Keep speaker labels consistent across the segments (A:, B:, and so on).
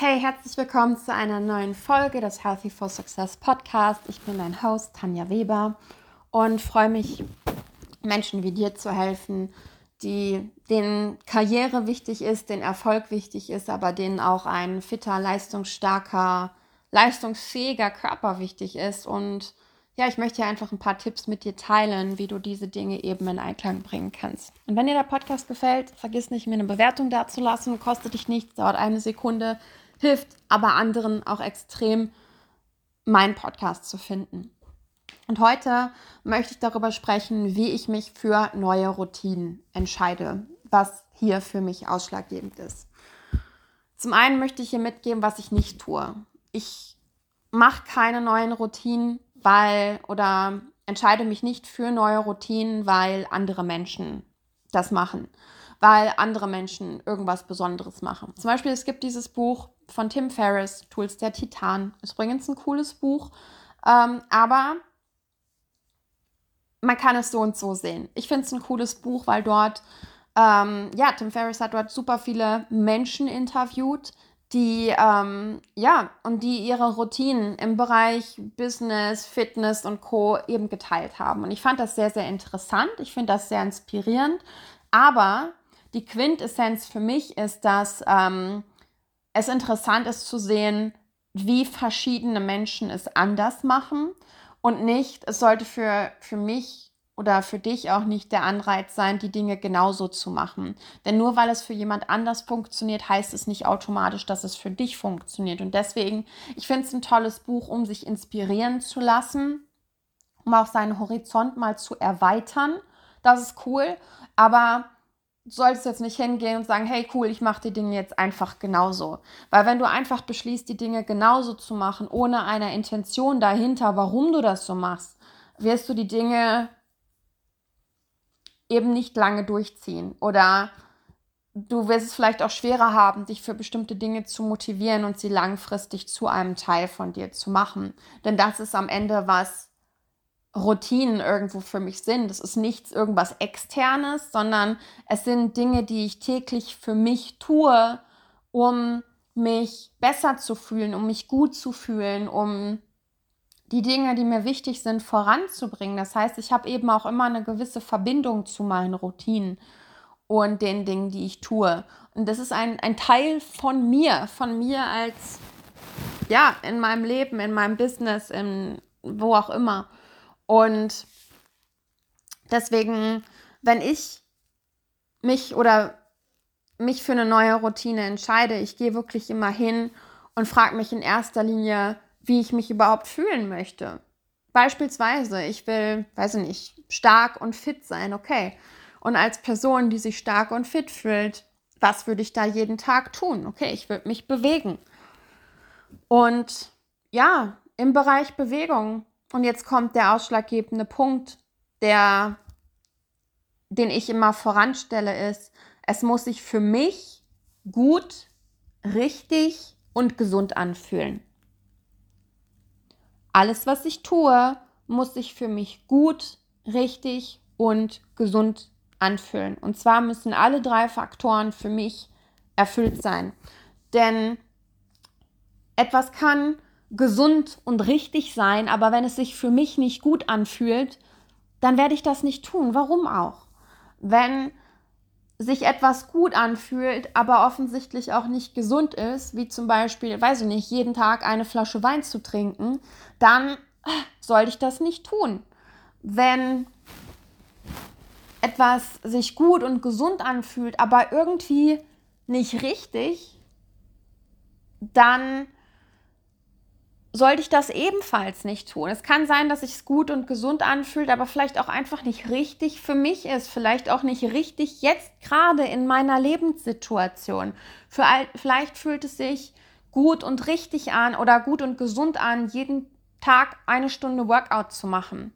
A: Hey, herzlich willkommen zu einer neuen Folge des Healthy for Success Podcast. Ich bin dein Host Tanja Weber und freue mich, Menschen wie dir zu helfen, die denen Karriere wichtig ist, den Erfolg wichtig ist, aber denen auch ein fitter, leistungsstarker, leistungsfähiger Körper wichtig ist und ja, ich möchte hier einfach ein paar Tipps mit dir teilen, wie du diese Dinge eben in Einklang bringen kannst. Und wenn dir der Podcast gefällt, vergiss nicht, mir eine Bewertung dazulassen. Kostet dich nichts, dauert eine Sekunde, hilft aber anderen auch extrem, meinen Podcast zu finden. Und heute möchte ich darüber sprechen, wie ich mich für neue Routinen entscheide, was hier für mich ausschlaggebend ist. Zum einen möchte ich hier mitgeben, was ich nicht tue. Ich mache keine neuen Routinen, weil oder entscheide mich nicht für neue Routinen, weil andere Menschen das machen, weil andere Menschen irgendwas Besonderes machen. Zum Beispiel, es gibt dieses Buch von Tim Ferriss, Tools der Titan. Ist übrigens ein cooles Buch, ähm, aber man kann es so und so sehen. Ich finde es ein cooles Buch, weil dort, ähm, ja, Tim Ferriss hat dort super viele Menschen interviewt, die, ähm, ja, und die ihre Routinen im Bereich Business, Fitness und Co. eben geteilt haben. Und ich fand das sehr, sehr interessant. Ich finde das sehr inspirierend. Aber die Quintessenz für mich ist, dass ähm, es interessant ist zu sehen, wie verschiedene Menschen es anders machen und nicht, es sollte für, für mich oder für dich auch nicht der Anreiz sein, die Dinge genauso zu machen. Denn nur weil es für jemand anders funktioniert, heißt es nicht automatisch, dass es für dich funktioniert. Und deswegen, ich finde es ein tolles Buch, um sich inspirieren zu lassen, um auch seinen Horizont mal zu erweitern. Das ist cool, aber solltest jetzt nicht hingehen und sagen, hey cool, ich mache die Dinge jetzt einfach genauso. Weil wenn du einfach beschließt, die Dinge genauso zu machen, ohne eine Intention dahinter, warum du das so machst, wirst du die Dinge eben nicht lange durchziehen oder du wirst es vielleicht auch schwerer haben, dich für bestimmte Dinge zu motivieren und sie langfristig zu einem Teil von dir zu machen. Denn das ist am Ende, was Routinen irgendwo für mich sind. Das ist nichts irgendwas externes, sondern es sind Dinge, die ich täglich für mich tue, um mich besser zu fühlen, um mich gut zu fühlen, um die Dinge, die mir wichtig sind, voranzubringen. Das heißt, ich habe eben auch immer eine gewisse Verbindung zu meinen Routinen und den Dingen, die ich tue. Und das ist ein, ein Teil von mir, von mir als, ja, in meinem Leben, in meinem Business, in wo auch immer. Und deswegen, wenn ich mich oder mich für eine neue Routine entscheide, ich gehe wirklich immer hin und frage mich in erster Linie, wie ich mich überhaupt fühlen möchte. Beispielsweise, ich will, weiß ich nicht, stark und fit sein, okay. Und als Person, die sich stark und fit fühlt, was würde ich da jeden Tag tun? Okay, ich würde mich bewegen. Und ja, im Bereich Bewegung. Und jetzt kommt der ausschlaggebende Punkt, der, den ich immer voranstelle, ist, es muss sich für mich gut, richtig und gesund anfühlen. Alles, was ich tue, muss sich für mich gut, richtig und gesund anfühlen. Und zwar müssen alle drei Faktoren für mich erfüllt sein. Denn etwas kann gesund und richtig sein, aber wenn es sich für mich nicht gut anfühlt, dann werde ich das nicht tun. Warum auch? Wenn sich etwas gut anfühlt, aber offensichtlich auch nicht gesund ist, wie zum Beispiel, weiß ich nicht, jeden Tag eine Flasche Wein zu trinken, dann sollte ich das nicht tun. Wenn etwas sich gut und gesund anfühlt, aber irgendwie nicht richtig, dann sollte ich das ebenfalls nicht tun. Es kann sein, dass sich es gut und gesund anfühlt, aber vielleicht auch einfach nicht richtig für mich ist, vielleicht auch nicht richtig jetzt gerade in meiner Lebenssituation. Für, vielleicht fühlt es sich gut und richtig an oder gut und gesund an, jeden Tag eine Stunde Workout zu machen.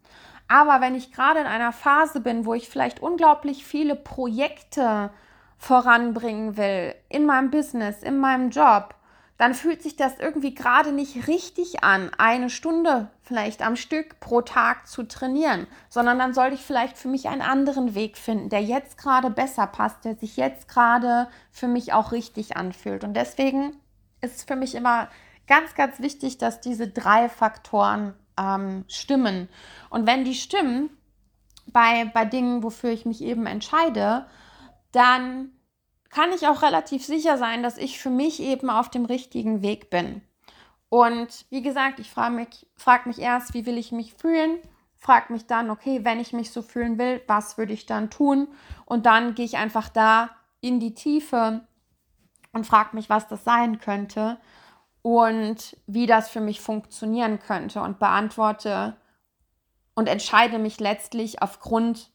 A: Aber wenn ich gerade in einer Phase bin, wo ich vielleicht unglaublich viele Projekte voranbringen will, in meinem Business, in meinem Job, dann fühlt sich das irgendwie gerade nicht richtig an, eine Stunde vielleicht am Stück pro Tag zu trainieren, sondern dann sollte ich vielleicht für mich einen anderen Weg finden, der jetzt gerade besser passt, der sich jetzt gerade für mich auch richtig anfühlt. Und deswegen ist es für mich immer ganz, ganz wichtig, dass diese drei Faktoren ähm, stimmen. Und wenn die stimmen, bei, bei Dingen, wofür ich mich eben entscheide, dann kann ich auch relativ sicher sein, dass ich für mich eben auf dem richtigen Weg bin. Und wie gesagt, ich frage mich, frag mich erst, wie will ich mich fühlen? Frage mich dann, okay, wenn ich mich so fühlen will, was würde ich dann tun? Und dann gehe ich einfach da in die Tiefe und frage mich, was das sein könnte und wie das für mich funktionieren könnte und beantworte und entscheide mich letztlich aufgrund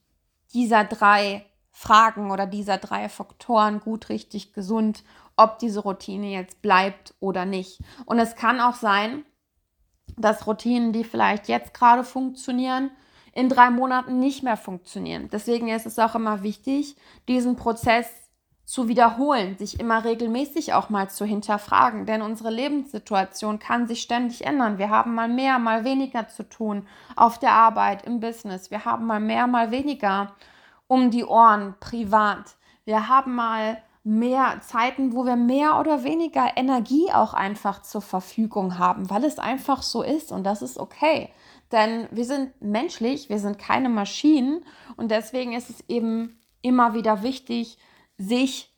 A: dieser drei Fragen oder dieser drei Faktoren gut, richtig, gesund, ob diese Routine jetzt bleibt oder nicht. Und es kann auch sein, dass Routinen, die vielleicht jetzt gerade funktionieren, in drei Monaten nicht mehr funktionieren. Deswegen ist es auch immer wichtig, diesen Prozess zu wiederholen, sich immer regelmäßig auch mal zu hinterfragen, denn unsere Lebenssituation kann sich ständig ändern. Wir haben mal mehr, mal weniger zu tun auf der Arbeit, im Business. Wir haben mal mehr, mal weniger um die Ohren privat. Wir haben mal mehr Zeiten, wo wir mehr oder weniger Energie auch einfach zur Verfügung haben, weil es einfach so ist und das ist okay. Denn wir sind menschlich, wir sind keine Maschinen und deswegen ist es eben immer wieder wichtig, sich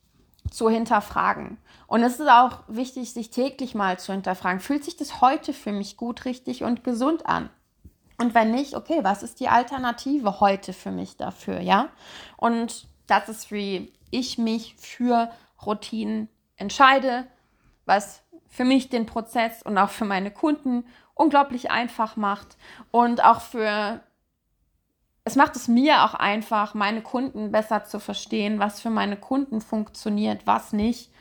A: zu hinterfragen. Und es ist auch wichtig, sich täglich mal zu hinterfragen. Fühlt sich das heute für mich gut, richtig und gesund an? Und wenn nicht, okay, was ist die Alternative heute für mich dafür, ja? Und das ist, wie ich mich für Routinen entscheide, was für mich den Prozess und auch für meine Kunden unglaublich einfach macht und auch für es macht es mir auch einfach, meine Kunden besser zu verstehen, was für meine Kunden funktioniert, was nicht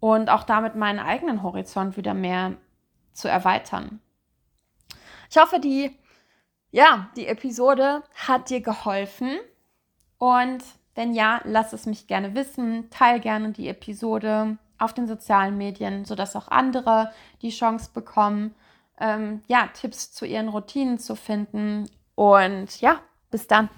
A: und auch damit meinen eigenen Horizont wieder mehr zu erweitern. Ich hoffe, die ja, die Episode hat dir geholfen. Und wenn ja, lass es mich gerne wissen. Teil gerne die Episode auf den sozialen Medien, sodass auch andere die Chance bekommen, ähm, ja, Tipps zu ihren Routinen zu finden. Und ja, bis dann.